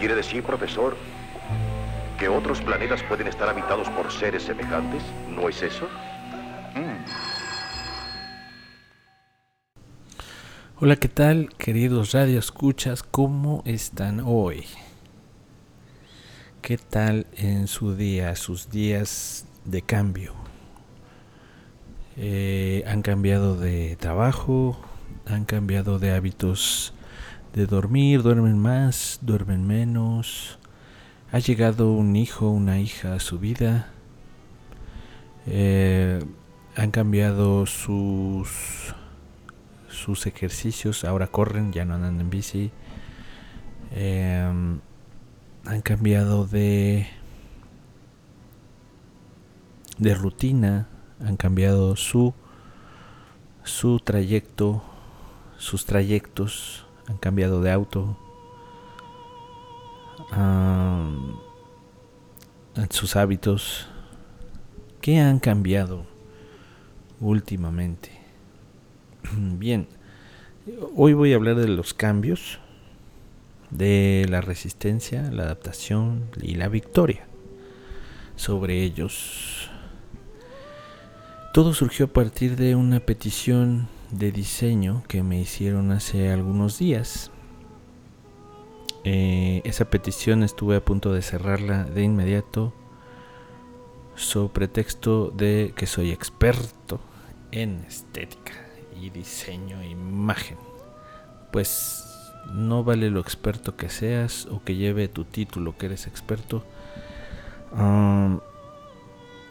Quiere decir, profesor, que otros planetas pueden estar habitados por seres semejantes, ¿no es eso? Mm. Hola, ¿qué tal, queridos radioescuchas? ¿Cómo están hoy? ¿Qué tal en su día, sus días de cambio? Eh, ¿Han cambiado de trabajo? ¿Han cambiado de hábitos de dormir? ¿Duermen más? ¿Duermen menos? ¿Ha llegado un hijo, una hija a su vida? Eh, ¿Han cambiado sus, sus ejercicios? Ahora corren, ya no andan en bici. Eh, han cambiado de, de rutina, han cambiado su, su trayecto, sus trayectos, han cambiado de auto, sus hábitos. ¿Qué han cambiado últimamente? Bien, hoy voy a hablar de los cambios de la resistencia, la adaptación y la victoria sobre ellos. Todo surgió a partir de una petición de diseño que me hicieron hace algunos días. Eh, esa petición estuve a punto de cerrarla de inmediato sobre pretexto de que soy experto en estética y diseño e imagen. Pues no vale lo experto que seas o que lleve tu título que eres experto.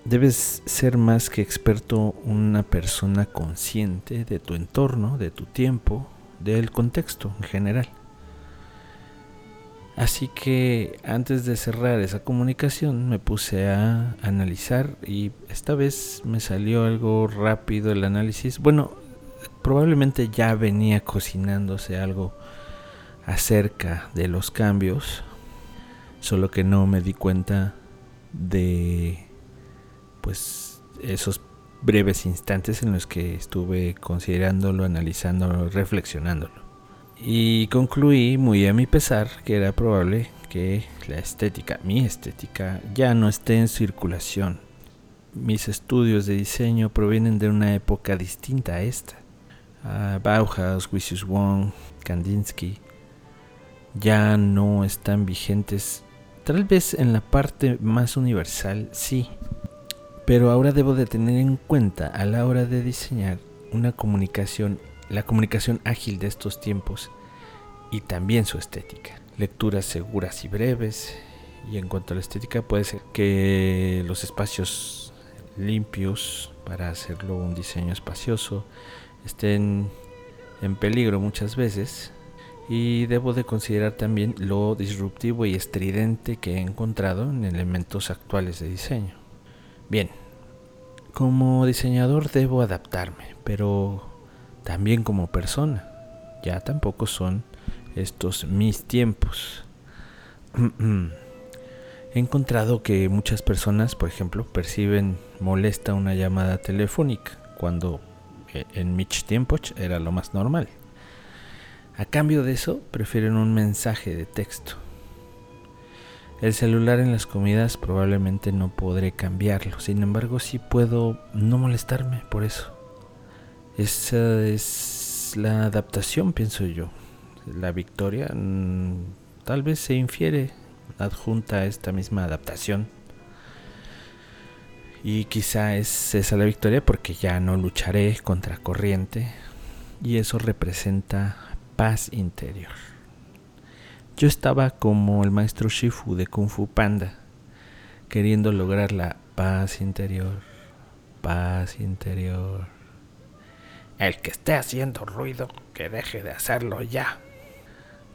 Debes ser más que experto una persona consciente de tu entorno, de tu tiempo, del contexto en general. Así que antes de cerrar esa comunicación me puse a analizar y esta vez me salió algo rápido el análisis. Bueno, probablemente ya venía cocinándose algo acerca de los cambios, solo que no me di cuenta de pues esos breves instantes en los que estuve considerándolo, analizándolo, reflexionándolo. Y concluí muy a mi pesar que era probable que la estética, mi estética, ya no esté en circulación. Mis estudios de diseño provienen de una época distinta a esta. Bauhaus, Wisius Wong, Kandinsky, ya no están vigentes. Tal vez en la parte más universal sí, pero ahora debo de tener en cuenta a la hora de diseñar una comunicación, la comunicación ágil de estos tiempos y también su estética. Lecturas seguras y breves. Y en cuanto a la estética puede ser que los espacios limpios para hacerlo un diseño espacioso estén en peligro muchas veces y debo de considerar también lo disruptivo y estridente que he encontrado en elementos actuales de diseño. Bien, como diseñador debo adaptarme, pero también como persona. Ya tampoco son estos mis tiempos. He encontrado que muchas personas, por ejemplo, perciben molesta una llamada telefónica cuando eh, en mis tiempos era lo más normal. A cambio de eso, prefieren un mensaje de texto. El celular en las comidas probablemente no podré cambiarlo, sin embargo sí puedo no molestarme por eso. Esa es la adaptación, pienso yo. La victoria mm, tal vez se infiere adjunta a esta misma adaptación. Y quizá es esa la victoria porque ya no lucharé contra corriente. Y eso representa paz interior. Yo estaba como el maestro Shifu de Kung Fu Panda, queriendo lograr la paz interior, paz interior. El que esté haciendo ruido, que deje de hacerlo ya.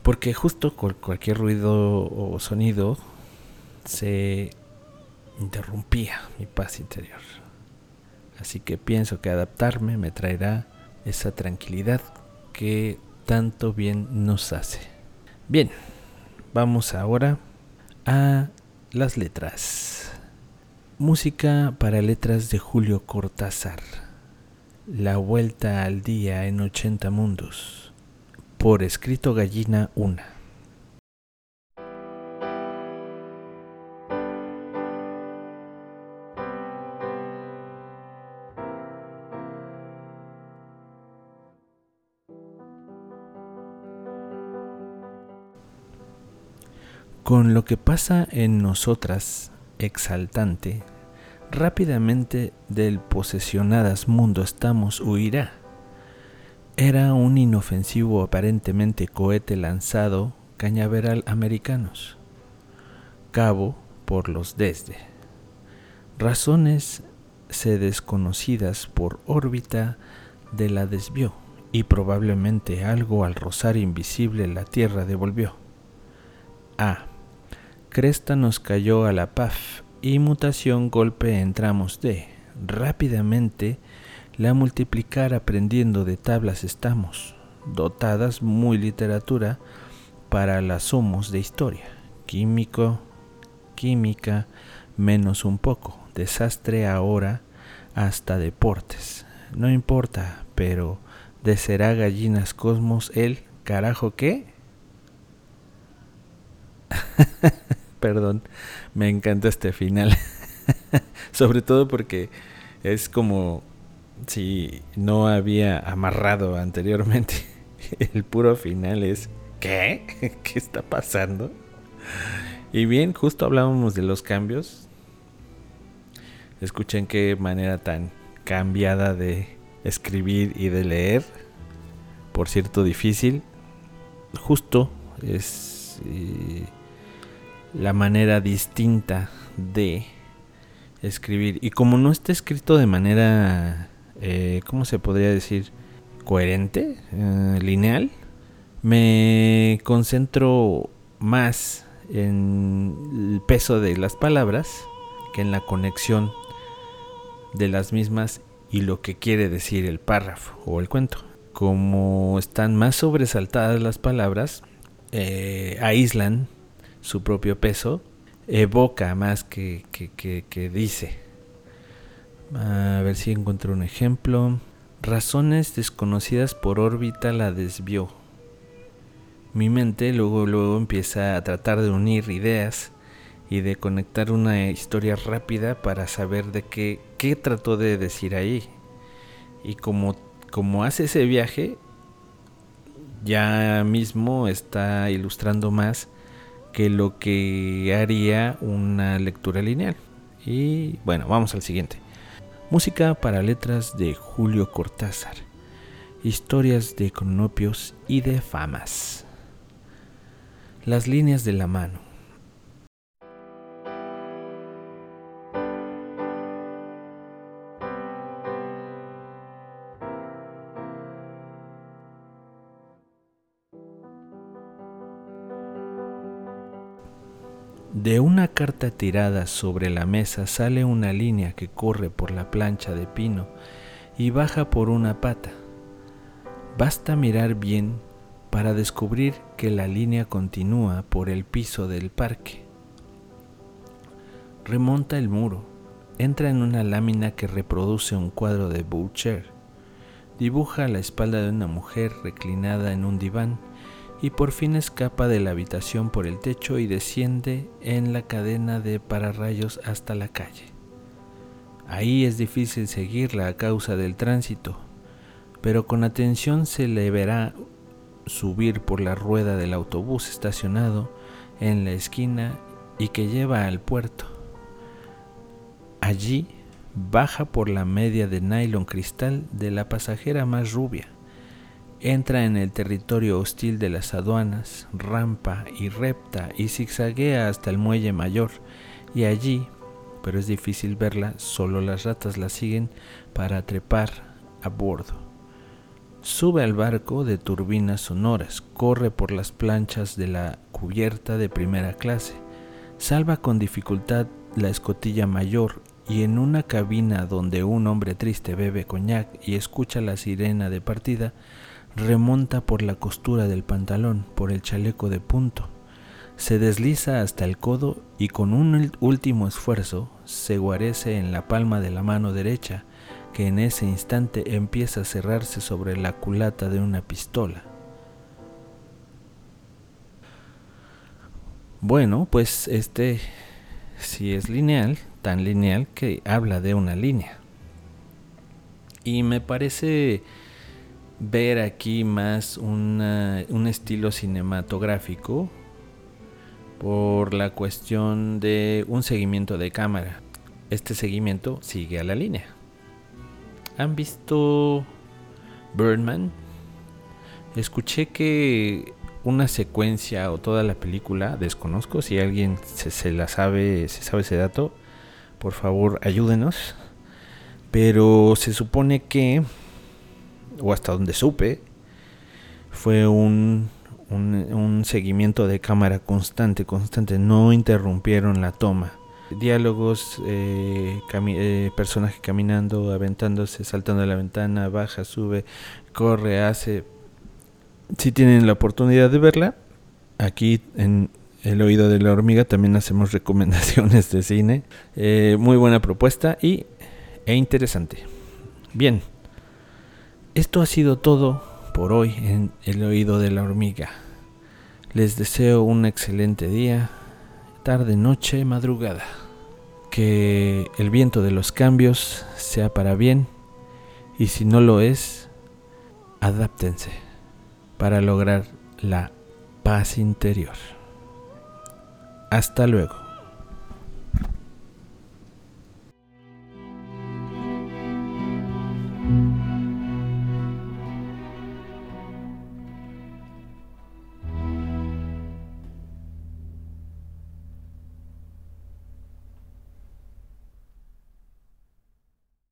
Porque justo con cualquier ruido o sonido se interrumpía mi paz interior. Así que pienso que adaptarme me traerá esa tranquilidad que tanto bien nos hace. Bien, vamos ahora a las letras. Música para letras de Julio Cortázar. La vuelta al día en 80 mundos. Por escrito Gallina 1. Con lo que pasa en nosotras, exaltante, rápidamente del posesionadas mundo estamos huirá. Era un inofensivo aparentemente cohete lanzado cañaveral americanos. Cabo por los desde. Razones se desconocidas por órbita de la desvió y probablemente algo al rozar invisible la tierra devolvió. A. Cresta nos cayó a la paz y mutación golpe entramos de. Rápidamente la multiplicar aprendiendo de tablas estamos, dotadas muy literatura para las somos de historia, químico, química, menos un poco, desastre ahora hasta deportes. No importa, pero de será gallinas cosmos el carajo qué? Perdón, me encanta este final. Sobre todo porque es como si no había amarrado anteriormente. El puro final es ¿qué? ¿Qué está pasando? Y bien, justo hablábamos de los cambios. Escuchen qué manera tan cambiada de escribir y de leer. Por cierto, difícil. Justo es eh, la manera distinta de escribir. Y como no está escrito de manera, eh, ¿cómo se podría decir? Coherente, eh, lineal, me concentro más en el peso de las palabras que en la conexión de las mismas y lo que quiere decir el párrafo o el cuento. Como están más sobresaltadas las palabras, eh, aíslan su propio peso, evoca más que, que dice. A ver si encuentro un ejemplo. Razones desconocidas por órbita la desvió mi mente luego, luego empieza a tratar de unir ideas y de conectar una historia rápida para saber de qué, qué trató de decir ahí. Y como, como hace ese viaje, ya mismo está ilustrando más que lo que haría una lectura lineal. Y bueno, vamos al siguiente. Música para letras de Julio Cortázar. Historias de cronopios y de famas las líneas de la mano. De una carta tirada sobre la mesa sale una línea que corre por la plancha de pino y baja por una pata. Basta mirar bien para descubrir que la línea continúa por el piso del parque. Remonta el muro, entra en una lámina que reproduce un cuadro de Boucher, dibuja la espalda de una mujer reclinada en un diván y por fin escapa de la habitación por el techo y desciende en la cadena de pararrayos hasta la calle. Ahí es difícil seguirla a causa del tránsito, pero con atención se le verá subir por la rueda del autobús estacionado en la esquina y que lleva al puerto. Allí baja por la media de nylon cristal de la pasajera más rubia, entra en el territorio hostil de las aduanas, rampa y repta y zigzaguea hasta el muelle mayor y allí, pero es difícil verla, solo las ratas la siguen para trepar a bordo. Sube al barco de turbinas sonoras, corre por las planchas de la cubierta de primera clase, salva con dificultad la escotilla mayor y en una cabina donde un hombre triste bebe coñac y escucha la sirena de partida, remonta por la costura del pantalón, por el chaleco de punto, se desliza hasta el codo y con un último esfuerzo se guarece en la palma de la mano derecha, que en ese instante empieza a cerrarse sobre la culata de una pistola. Bueno, pues este si es lineal, tan lineal que habla de una línea. Y me parece ver aquí más un estilo cinematográfico, por la cuestión de un seguimiento de cámara. Este seguimiento sigue a la línea. ¿Han visto Birdman? Escuché que una secuencia o toda la película, desconozco si alguien se, la sabe, se sabe ese dato, por favor ayúdenos. Pero se supone que, o hasta donde supe, fue un, un, seguimiento de cámara constante, constante, no interrumpieron la toma. Diálogos, eh, eh, personaje caminando, aventándose, saltando de la ventana, baja, sube, corre, hace. Si tienen la oportunidad de verla, aquí en El oído de la hormiga también hacemos recomendaciones de cine. Eh, muy buena propuesta y, e interesante. Bien, esto ha sido todo por hoy en El oído de la hormiga. Les deseo un excelente día, tarde, noche, madrugada. Que el viento de los cambios sea para bien y si no lo es, adáptense para lograr la paz interior. Hasta luego.